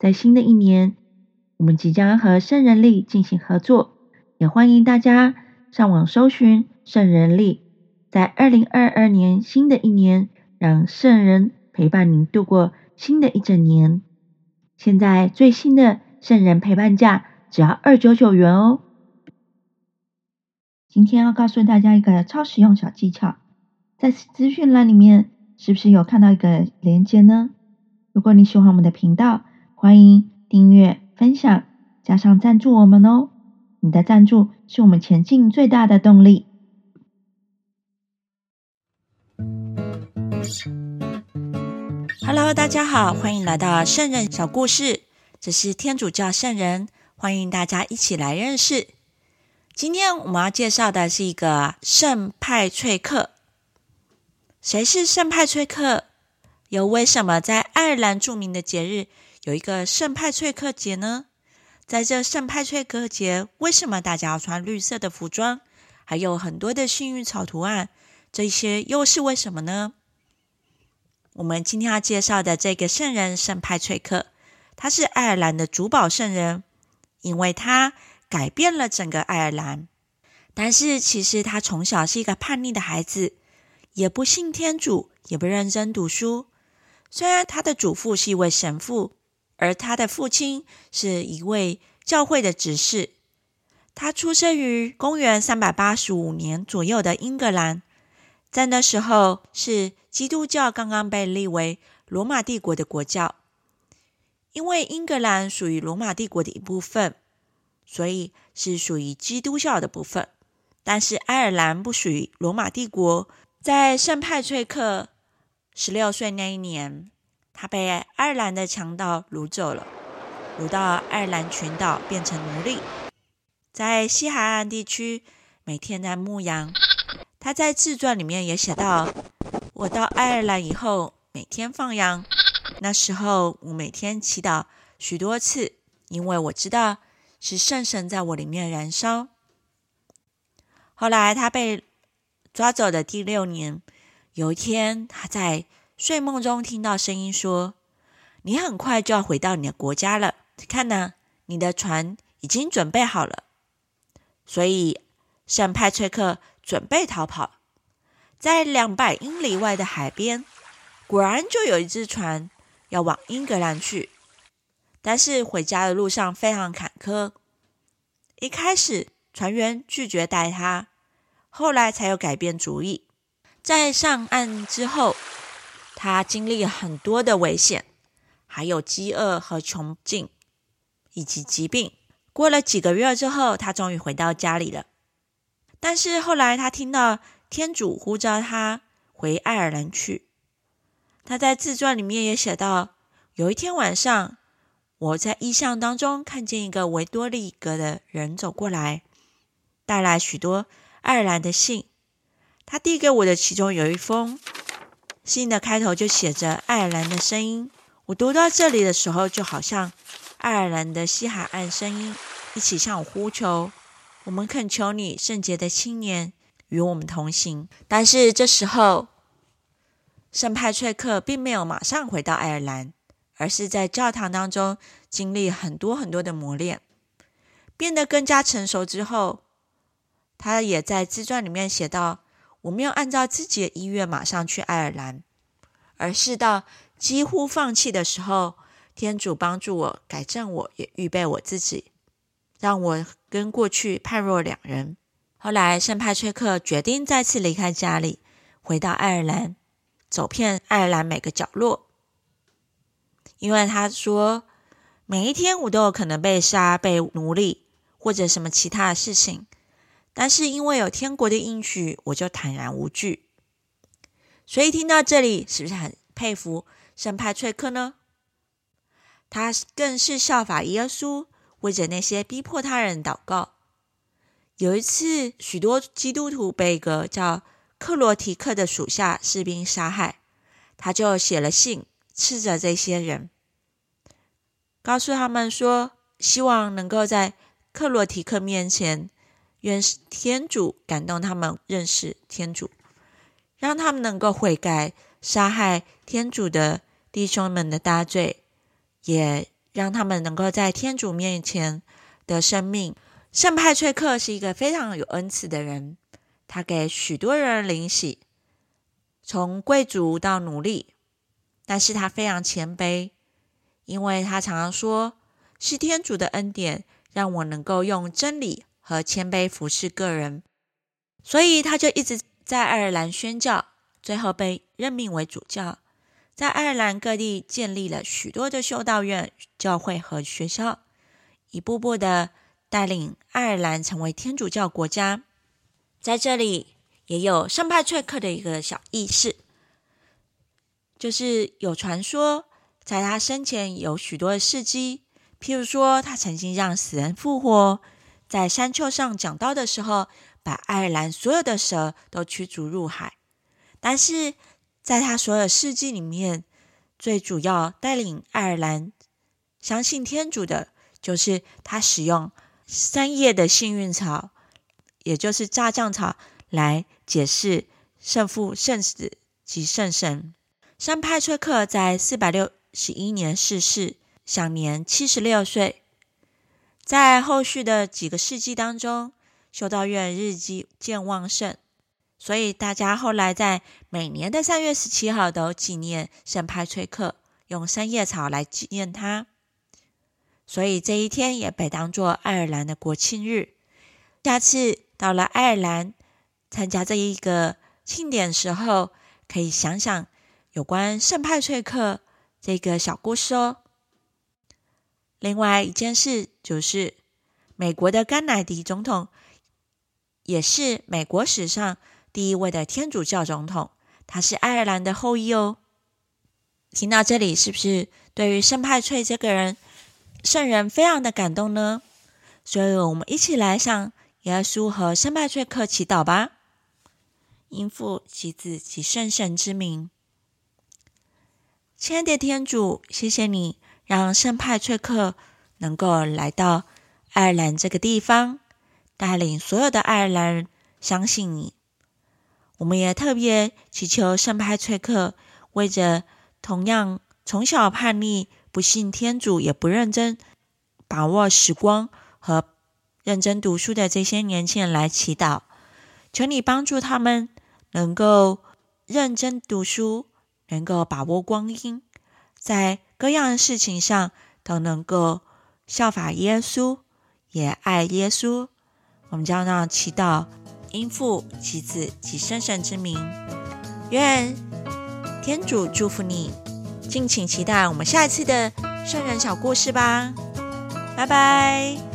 在新的一年，我们即将和圣人力进行合作，也欢迎大家上网搜寻圣人力，在二零二二年新的一年，让圣人陪伴您度过新的一整年。现在最新的圣人陪伴价只要二九九元哦。今天要告诉大家一个超实用小技巧，在资讯栏里面是不是有看到一个链接呢？如果你喜欢我们的频道，欢迎订阅、分享，加上赞助我们哦。你的赞助是我们前进最大的动力。Hello，大家好，欢迎来到圣人小故事。这是天主教圣人，欢迎大家一起来认识。今天我们要介绍的是一个圣派翠克。谁是圣派翠克？又为什么在爱尔兰著名的节日有一个圣派翠克节呢？在这圣派翠克节，为什么大家要穿绿色的服装，还有很多的幸运草图案？这些又是为什么呢？我们今天要介绍的这个圣人圣派翠克，他是爱尔兰的主保圣人，因为他。改变了整个爱尔兰，但是其实他从小是一个叛逆的孩子，也不信天主，也不认真读书。虽然他的祖父是一位神父，而他的父亲是一位教会的执事。他出生于公元三百八十五年左右的英格兰，在那时候是基督教刚刚被立为罗马帝国的国教，因为英格兰属于罗马帝国的一部分。所以是属于基督教的部分，但是爱尔兰不属于罗马帝国。在圣派翠克十六岁那一年，他被爱尔兰的强盗掳走了，掳到爱尔兰群岛变成奴隶，在西海岸地区每天在牧羊。他在自传里面也写到：“我到爱尔兰以后，每天放羊。那时候我每天祈祷许多次，因为我知道。”是圣神在我里面燃烧。后来他被抓走的第六年，有一天他在睡梦中听到声音说：“你很快就要回到你的国家了，看呐，你的船已经准备好了。”所以圣派崔克准备逃跑，在两百英里外的海边，果然就有一只船要往英格兰去。但是回家的路上非常坎坷。一开始船员拒绝带他，后来才有改变主意。在上岸之后，他经历很多的危险，还有饥饿和穷尽，以及疾病。过了几个月之后，他终于回到家里了。但是后来他听到天主呼召他回爱尔兰去。他在自传里面也写到，有一天晚上。我在意象当中看见一个维多利格的人走过来，带来许多爱尔兰的信。他递给我的其中有一封信的开头就写着“爱尔兰的声音”。我读到这里的时候，就好像爱尔兰的西海岸声音一起向我呼求：“我们恳求你，圣洁的青年，与我们同行。”但是这时候，圣派翠克并没有马上回到爱尔兰。而是在教堂当中经历很多很多的磨练，变得更加成熟之后，他也在自传里面写到：“我没有按照自己的意愿马上去爱尔兰，而是到几乎放弃的时候，天主帮助我改正，我也预备我自己，让我跟过去判若两人。”后来，圣派崔克决定再次离开家里，回到爱尔兰，走遍爱尔兰每个角落。因为他说，每一天我都有可能被杀、被奴隶或者什么其他的事情，但是因为有天国的应许，我就坦然无惧。所以听到这里，是不是很佩服圣派翠克呢？他更是效法耶稣，为着那些逼迫他人祷告。有一次，许多基督徒被一个叫克罗提克的属下士兵杀害，他就写了信。斥责这些人，告诉他们说，希望能够在克罗提克面前，愿天主感动他们认识天主，让他们能够悔改，杀害天主的弟兄们的大罪，也让他们能够在天主面前的生命。圣派翠克是一个非常有恩赐的人，他给许多人灵洗，从贵族到奴隶，但是他非常谦卑，因为他常常说：“是天主的恩典，让我能够用真理和谦卑服侍个人。”所以他就一直在爱尔兰宣教，最后被任命为主教，在爱尔兰各地建立了许多的修道院、教会和学校，一步步的。带领爱尔兰成为天主教国家，在这里也有圣派翠克的一个小轶事，就是有传说，在他生前有许多的事迹，譬如说他曾经让死人复活，在山丘上讲道的时候，把爱尔兰所有的蛇都驱逐入海。但是在他所有事迹里面，最主要带领爱尔兰相信天主的，就是他使用。三叶的幸运草，也就是炸酱草，来解释圣父、圣子及圣神。圣派崔克在四百六十一年逝世，享年七十六岁。在后续的几个世纪当中，修道院日渐旺盛，所以大家后来在每年的三月十七号都纪念圣派崔克，用三叶草来纪念他。所以这一天也被当作爱尔兰的国庆日。下次到了爱尔兰参加这一个庆典时候，可以想想有关圣派翠克这个小故事哦。另外一件事就是，美国的甘乃迪总统也是美国史上第一位的天主教总统，他是爱尔兰的后裔哦。听到这里，是不是对于圣派翠这个人？圣人非常的感动呢，所以我们一起来向耶稣和圣派翠克祈祷吧。因父及子及圣神之名，亲爱的天主，谢谢你让圣派翠克能够来到爱尔兰这个地方，带领所有的爱尔兰人相信你。我们也特别祈求圣派翠克为着同样从小叛逆。不信天主，也不认真把握时光和认真读书的这些年轻人来祈祷，求你帮助他们能够认真读书，能够把握光阴，在各样的事情上都能够效法耶稣，也爱耶稣。我们将让祈祷，应父其子及圣神之名，愿天主祝福你。敬请期待我们下一次的圣人小故事吧，拜拜。